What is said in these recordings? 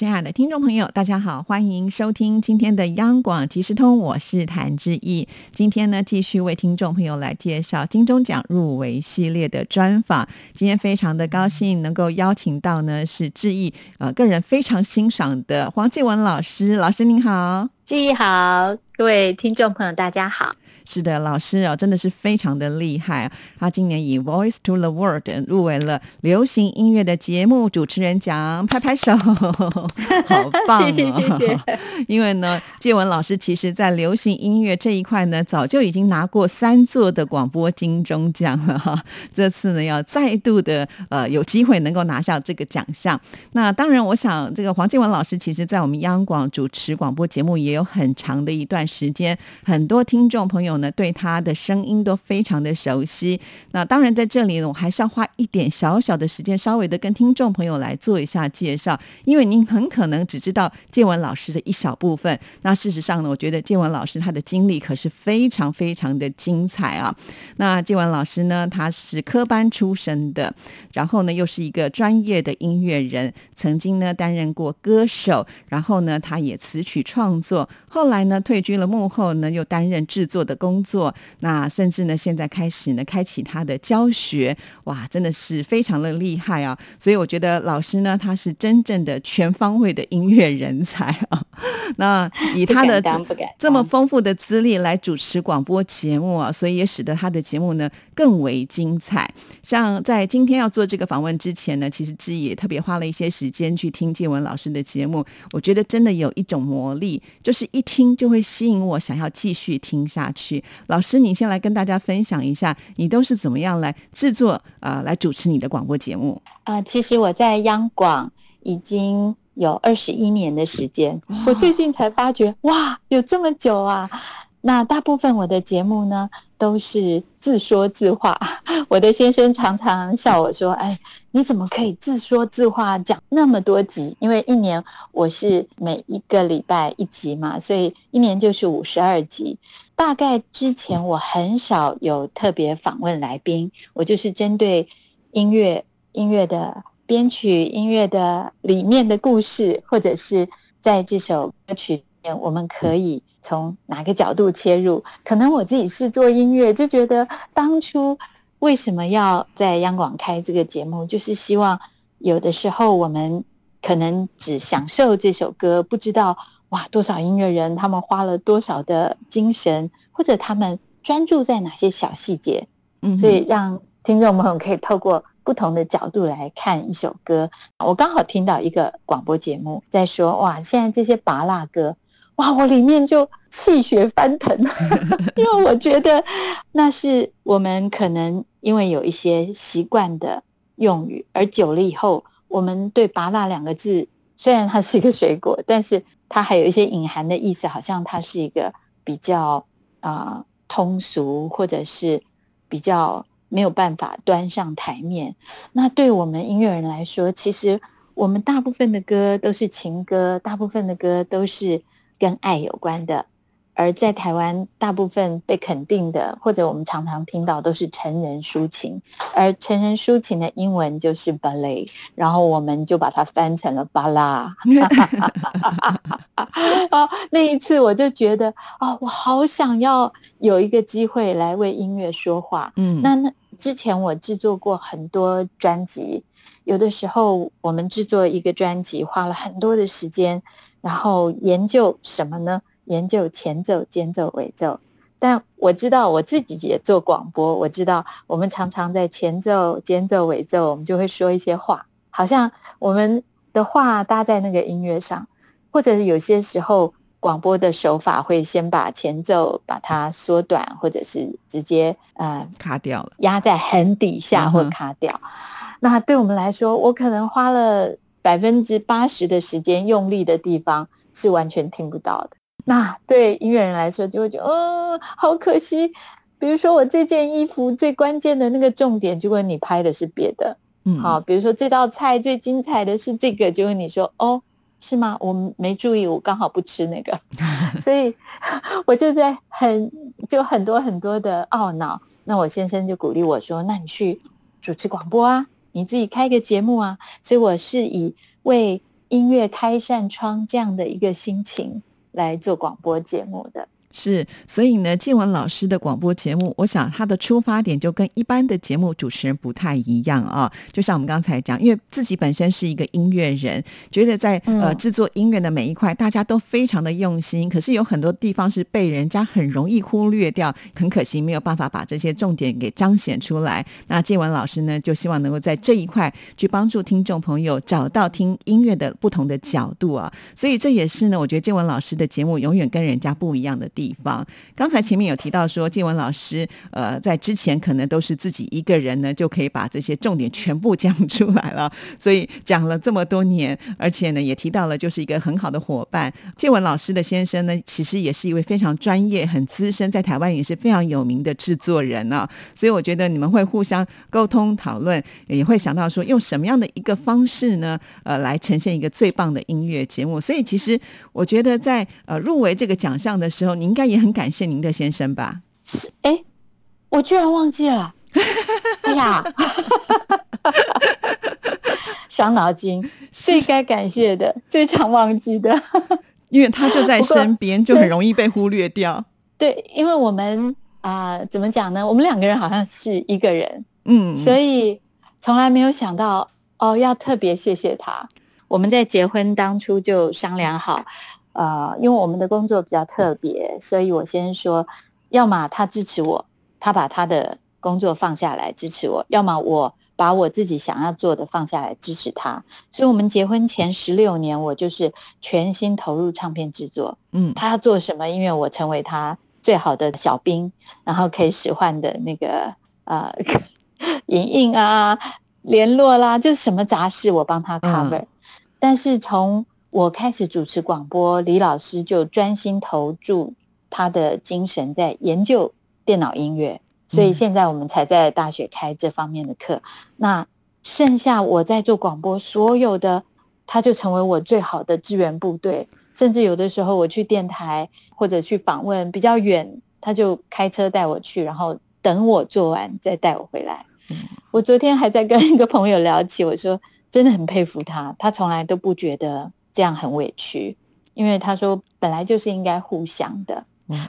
亲爱的听众朋友，大家好，欢迎收听今天的央广即时通，我是谭志毅。今天呢，继续为听众朋友来介绍金钟奖入围系列的专访。今天非常的高兴能够邀请到呢是志毅呃个人非常欣赏的黄继文老师，老师您好，志毅好，各位听众朋友大家好。是的，老师啊，真的是非常的厉害。他今年以《Voice to the World》入围了流行音乐的节目主持人奖，拍拍手，好棒！谢谢谢谢。因为呢，介文老师其实在流行音乐这一块呢，早就已经拿过三座的广播金钟奖了哈。这次呢，要再度的呃有机会能够拿下这个奖项。那当然，我想这个黄介文老师其实在我们央广主持广播节目也有很长的一段时间，很多听众朋友。呢，对他的声音都非常的熟悉。那当然，在这里呢，我还是要花一点小小的时间，稍微的跟听众朋友来做一下介绍。因为您很可能只知道建文老师的一小部分。那事实上呢，我觉得建文老师他的经历可是非常非常的精彩啊。那建文老师呢，他是科班出身的，然后呢，又是一个专业的音乐人，曾经呢担任过歌手，然后呢，他也词曲创作，后来呢退居了幕后呢，又担任制作的工。作，那甚至呢，现在开始呢，开启他的教学，哇，真的是非常的厉害啊！所以我觉得老师呢，他是真正的全方位的音乐人才啊。那以他的这么丰富的资历来主持广播节目啊，所以也使得他的节目呢更为精彩。像在今天要做这个访问之前呢，其实志毅也特别花了一些时间去听建文老师的节目，我觉得真的有一种魔力，就是一听就会吸引我，想要继续听下去。老师，你先来跟大家分享一下，你都是怎么样来制作啊，来主持你的广播节目啊？其实我在央广已经有二十一年的时间，我最近才发觉，哇，有这么久啊！那大部分我的节目呢，都是自说自话。我的先生常常笑我说：“哎，你怎么可以自说自话讲那么多集？因为一年我是每一个礼拜一集嘛，所以一年就是五十二集。大概之前我很少有特别访问来宾，我就是针对音乐、音乐的编曲、音乐的里面的故事，或者是在这首歌曲里面，我们可以。”从哪个角度切入？可能我自己是做音乐，就觉得当初为什么要在央广开这个节目，就是希望有的时候我们可能只享受这首歌，不知道哇多少音乐人他们花了多少的精神，或者他们专注在哪些小细节，嗯，所以让听众朋友可以透过不同的角度来看一首歌。我刚好听到一个广播节目在说，哇，现在这些拔蜡歌。哇！我里面就气血翻腾，因为我觉得那是我们可能因为有一些习惯的用语，而久了以后，我们对“拔辣”两个字，虽然它是一个水果，但是它还有一些隐含的意思，好像它是一个比较啊通俗，或者是比较没有办法端上台面。那对我们音乐人来说，其实我们大部分的歌都是情歌，大部分的歌都是。跟爱有关的，而在台湾大部分被肯定的，或者我们常常听到都是成人抒情，而成人抒情的英文就是 ballet，然后我们就把它翻成了巴拉。哦，那一次我就觉得，哦，我好想要有一个机会来为音乐说话。嗯，那那之前我制作过很多专辑，有的时候我们制作一个专辑花了很多的时间。然后研究什么呢？研究前奏、间奏、尾奏。但我知道我自己也做广播，我知道我们常常在前奏、间奏、尾奏，我们就会说一些话，好像我们的话搭在那个音乐上，或者是有些时候广播的手法会先把前奏把它缩短，或者是直接呃卡掉了，压在很底下或卡掉。那对我们来说，我可能花了。百分之八十的时间用力的地方是完全听不到的。那对音乐人来说，就会觉得，嗯，好可惜。比如说，我这件衣服最关键的那个重点，结果你拍的是别的，嗯，好，比如说这道菜最精彩的是这个，结果你说哦，是吗？我没注意，我刚好不吃那个，所以 我就在很就很多很多的懊恼。那我先生就鼓励我说：“那你去主持广播啊，你自己开个节目啊。”所以我是以为音乐开扇窗这样的一个心情来做广播节目的。是，所以呢，静文老师的广播节目，我想他的出发点就跟一般的节目主持人不太一样啊。就像我们刚才讲，因为自己本身是一个音乐人，觉得在呃制作音乐的每一块，大家都非常的用心，可是有很多地方是被人家很容易忽略掉，很可惜没有办法把这些重点给彰显出来。那静文老师呢，就希望能够在这一块去帮助听众朋友找到听音乐的不同的角度啊。所以这也是呢，我觉得静文老师的节目永远跟人家不一样的地。地方，刚才前面有提到说，静文老师，呃，在之前可能都是自己一个人呢，就可以把这些重点全部讲出来了。所以讲了这么多年，而且呢，也提到了就是一个很好的伙伴。静文老师的先生呢，其实也是一位非常专业、很资深，在台湾也是非常有名的制作人啊。所以我觉得你们会互相沟通讨论，也会想到说用什么样的一个方式呢，呃，来呈现一个最棒的音乐节目。所以其实我觉得在呃入围这个奖项的时候，您。应该也很感谢您的先生吧？是哎，我居然忘记了，哎呀，伤脑筋。最该感谢的，最常忘记的，因为他就在身边，就很容易被忽略掉。对，因为我们啊，怎么讲呢？我们两个人好像是一个人，嗯，所以从来没有想到哦，要特别谢谢他。我们在结婚当初就商量好。呃，因为我们的工作比较特别，所以我先说，要么他支持我，他把他的工作放下来支持我；要么我把我自己想要做的放下来支持他。所以，我们结婚前十六年，我就是全心投入唱片制作。嗯，他要做什么音乐，我成为他最好的小兵，然后可以使唤的那个呃，影印啊、联络啦，就是什么杂事我帮他 cover。但是从我开始主持广播，李老师就专心投注他的精神在研究电脑音乐，所以现在我们才在大学开这方面的课。那剩下我在做广播，所有的他就成为我最好的支援部队。甚至有的时候我去电台或者去访问比较远，他就开车带我去，然后等我做完再带我回来。我昨天还在跟一个朋友聊起，我说真的很佩服他，他从来都不觉得。这样很委屈，因为他说本来就是应该互相的。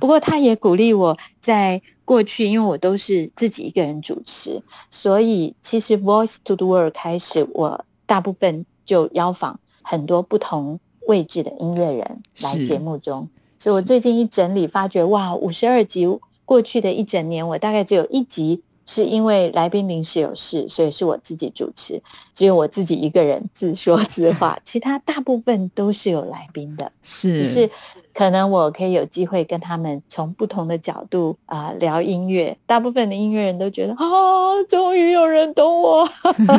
不过他也鼓励我，在过去，因为我都是自己一个人主持，所以其实 Voice to the World 开始，我大部分就邀访很多不同位置的音乐人来节目中。所以我最近一整理，发觉哇，五十二集过去的一整年，我大概只有一集。是因为来宾临时有事，所以是我自己主持，只有我自己一个人自说自话，其他大部分都是有来宾的，是，只是。可能我可以有机会跟他们从不同的角度啊聊音乐。大部分的音乐人都觉得啊，终于有人懂我。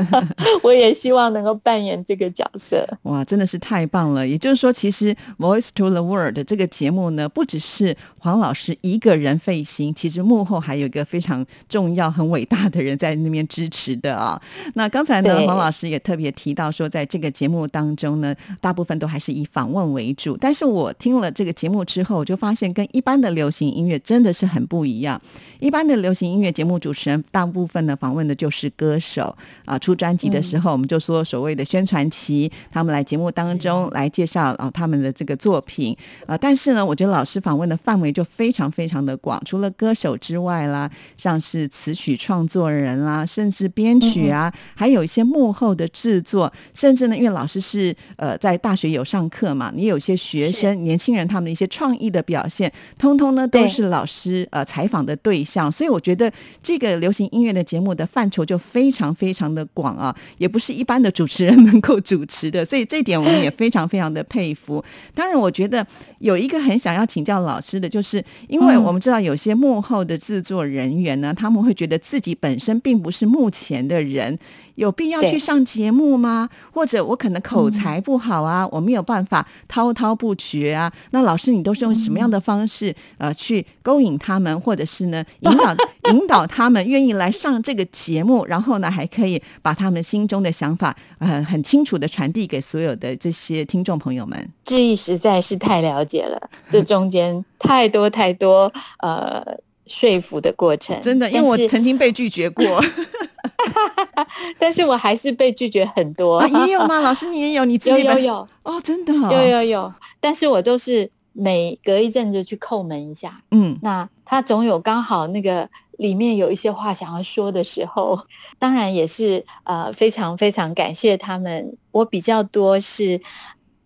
我也希望能够扮演这个角色。哇，真的是太棒了！也就是说，其实《Voice to the World》这个节目呢，不只是黄老师一个人费心，其实幕后还有一个非常重要、很伟大的人在那边支持的啊。那刚才呢，黄老师也特别提到说，在这个节目当中呢，大部分都还是以访问为主。但是我听了这个。节目之后，我就发现跟一般的流行音乐真的是很不一样。一般的流行音乐节目主持人，大部分呢访问的就是歌手啊，出专辑的时候，我们就说所谓的宣传期，他们来节目当中来介绍啊他们的这个作品啊。但是呢，我觉得老师访问的范围就非常非常的广，除了歌手之外啦，像是词曲创作人啦，甚至编曲啊，还有一些幕后的制作，甚至呢，因为老师是呃在大学有上课嘛，你有些学生年轻人他。他们一些创意的表现，通通呢都是老师呃采访的对象，所以我觉得这个流行音乐的节目的范畴就非常非常的广啊，也不是一般的主持人能够主持的，所以这点我们也非常非常的佩服。当然，我觉得有一个很想要请教老师的，就是因为我们知道有些幕后的制作人员呢，他们会觉得自己本身并不是目前的人。有必要去上节目吗？或者我可能口才不好啊，我没有办法滔滔不绝啊。那老师你都是用什么样的方式呃去勾引他们，或者是呢引导 引导他们愿意来上这个节目，然后呢还可以把他们心中的想法呃很清楚的传递给所有的这些听众朋友们？志毅实在是太了解了，这中间太多太多呃说服的过程，真的，因为我曾经被拒绝过。但是我还是被拒绝很多，也有吗？老师，你也有？你自己有有有哦，真的有有有。但是我都是每隔一阵子去叩门一下，嗯，那他总有刚好那个里面有一些话想要说的时候，当然也是呃非常非常感谢他们。我比较多是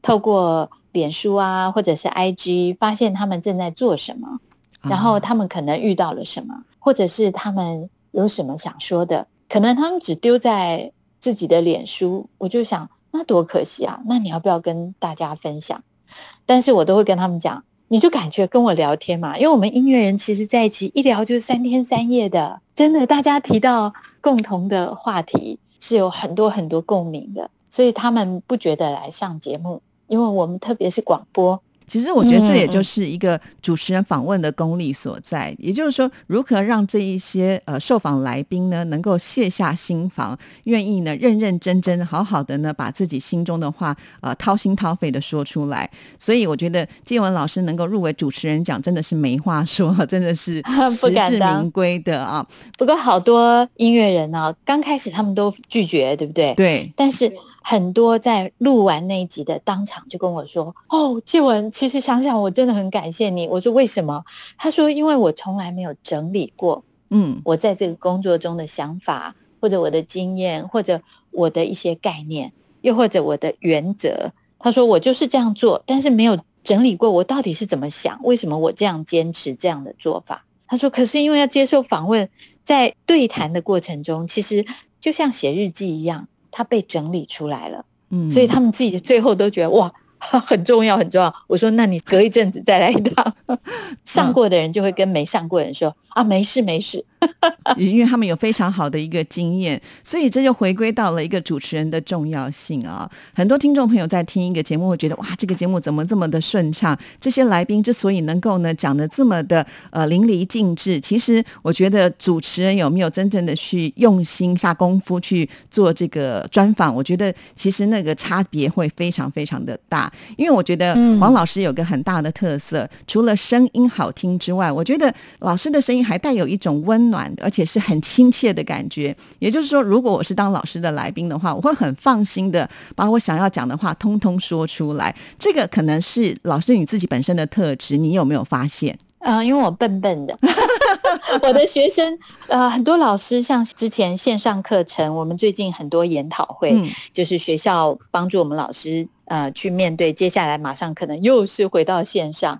透过脸书啊，或者是 IG 发现他们正在做什么，然后他们可能遇到了什么，或者是他们有什么想说的。可能他们只丢在自己的脸书，我就想那多可惜啊！那你要不要跟大家分享？但是我都会跟他们讲，你就感觉跟我聊天嘛，因为我们音乐人其实在一起一聊就是三天三夜的，真的，大家提到共同的话题是有很多很多共鸣的，所以他们不觉得来上节目，因为我们特别是广播。其实我觉得这也就是一个主持人访问的功力所在，也就是说，如何让这一些呃受访来宾呢，能够卸下心防，愿意呢认认真真、好好的呢把自己心中的话呃掏心掏肺的说出来。所以我觉得建文老师能够入围主持人奖，真的是没话说，真的是实至 名归的啊。不过好多音乐人呢，刚开始他们都拒绝，对不对？对，但是。很多在录完那一集的当场就跟我说：“哦，介文，其实想想我真的很感谢你。”我说：“为什么？”他说：“因为我从来没有整理过，嗯，我在这个工作中的想法，或者我的经验，或者我的一些概念，又或者我的原则。”他说：“我就是这样做，但是没有整理过我到底是怎么想，为什么我这样坚持这样的做法。”他说：“可是因为要接受访问，在对谈的过程中，其实就像写日记一样。”他被整理出来了，嗯，所以他们自己最后都觉得哇，很重要，很重要。我说，那你隔一阵子再来一趟，上过的人就会跟没上过的人说啊，没事没事。因为他们有非常好的一个经验，所以这就回归到了一个主持人的重要性啊。很多听众朋友在听一个节目，会觉得哇，这个节目怎么这么的顺畅？这些来宾之所以能够呢讲的这么的呃淋漓尽致，其实我觉得主持人有没有真正的去用心下功夫去做这个专访？我觉得其实那个差别会非常非常的大。因为我觉得王老师有个很大的特色，除了声音好听之外，我觉得老师的声音还带有一种温暖，而且是很亲切的感觉。也就是说，如果我是当老师的来宾的话，我会很放心的把我想要讲的话通通说出来。这个可能是老师你自己本身的特质，你有没有发现？啊，因为我笨笨的，我的学生呃很多老师像之前线上课程，我们最近很多研讨会，就是学校帮助我们老师呃去面对接下来马上可能又是回到线上，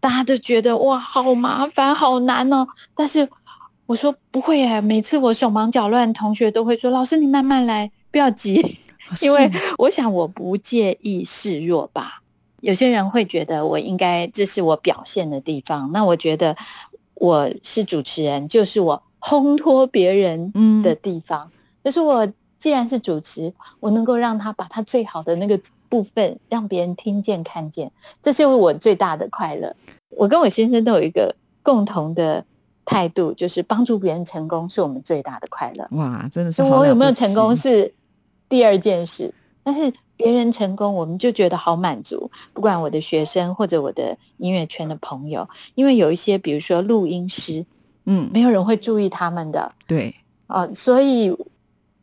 大家都觉得哇好麻烦好难哦，但是。我说不会哎，每次我手忙脚乱，同学都会说：“老师，你慢慢来，不要急。”因为我想我不介意示弱吧。有些人会觉得我应该这是我表现的地方，那我觉得我是主持人，就是我烘托别人的地方。就是我既然是主持，我能够让他把他最好的那个部分让别人听见看见，这是我最大的快乐。我跟我先生都有一个共同的。态度就是帮助别人成功是我们最大的快乐。哇，真的是我有没有成功是第二件事，但是别人成功我们就觉得好满足。不管我的学生或者我的音乐圈的朋友，因为有一些比如说录音师，嗯，没有人会注意他们的，对，啊，所以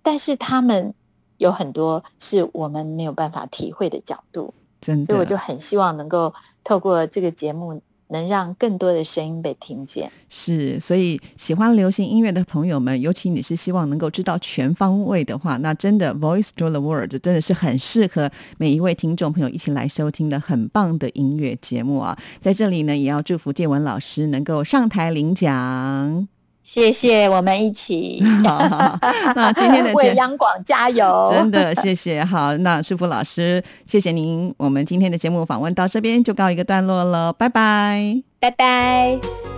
但是他们有很多是我们没有办法体会的角度，真的，所以我就很希望能够透过这个节目。能让更多的声音被听见，是，所以喜欢流行音乐的朋友们，尤其你是希望能够知道全方位的话，那真的《Voice to the World》真的是很适合每一位听众朋友一起来收听的很棒的音乐节目啊！在这里呢，也要祝福建文老师能够上台领奖。谢谢，我们一起。那今天的 为央广加油，真的谢谢。好，那舒福老师，谢谢您。我们今天的节目访问到这边就告一个段落了，拜拜，拜拜。